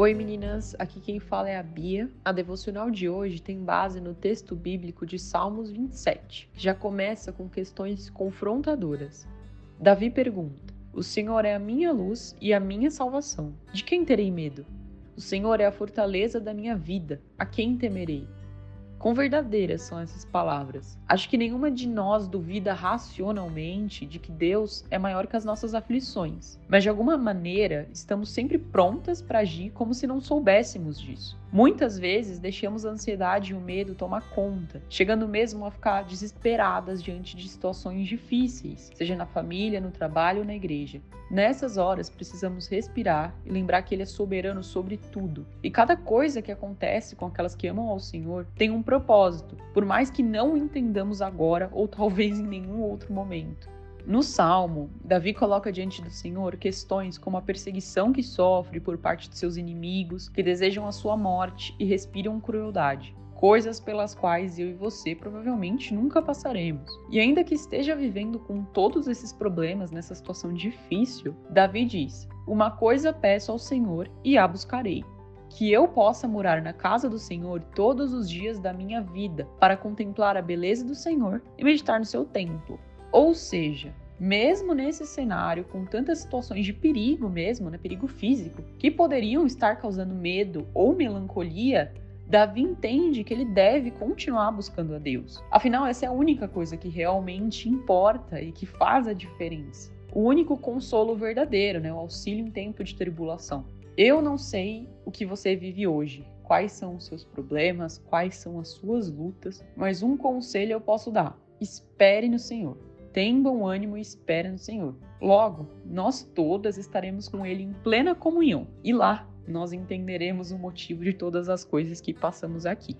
Oi meninas, aqui quem fala é a Bia. A devocional de hoje tem base no texto bíblico de Salmos 27, que já começa com questões confrontadoras. Davi pergunta: O Senhor é a minha luz e a minha salvação. De quem terei medo? O Senhor é a fortaleza da minha vida. A quem temerei? Quão verdadeiras são essas palavras? Acho que nenhuma de nós duvida racionalmente de que Deus é maior que as nossas aflições, mas de alguma maneira estamos sempre prontas para agir como se não soubéssemos disso. Muitas vezes deixamos a ansiedade e o medo tomar conta, chegando mesmo a ficar desesperadas diante de situações difíceis, seja na família, no trabalho ou na igreja. Nessas horas precisamos respirar e lembrar que Ele é soberano sobre tudo. E cada coisa que acontece com aquelas que amam ao Senhor tem um propósito, por mais que não entendamos agora ou talvez em nenhum outro momento. No Salmo, Davi coloca diante do Senhor questões como a perseguição que sofre por parte de seus inimigos, que desejam a sua morte e respiram crueldade. Coisas pelas quais eu e você provavelmente nunca passaremos. E ainda que esteja vivendo com todos esses problemas nessa situação difícil, Davi diz: Uma coisa peço ao Senhor e a buscarei que eu possa morar na casa do Senhor todos os dias da minha vida, para contemplar a beleza do Senhor e meditar no seu templo. Ou seja, mesmo nesse cenário, com tantas situações de perigo mesmo, né, perigo físico, que poderiam estar causando medo ou melancolia, Davi entende que ele deve continuar buscando a Deus. Afinal, essa é a única coisa que realmente importa e que faz a diferença. O único consolo verdadeiro, né, o auxílio em tempo de tribulação. Eu não sei o que você vive hoje, quais são os seus problemas, quais são as suas lutas, mas um conselho eu posso dar: espere no Senhor. Tem bom ânimo e espera no Senhor. Logo, nós todas estaremos com Ele em plena comunhão, e lá nós entenderemos o motivo de todas as coisas que passamos aqui.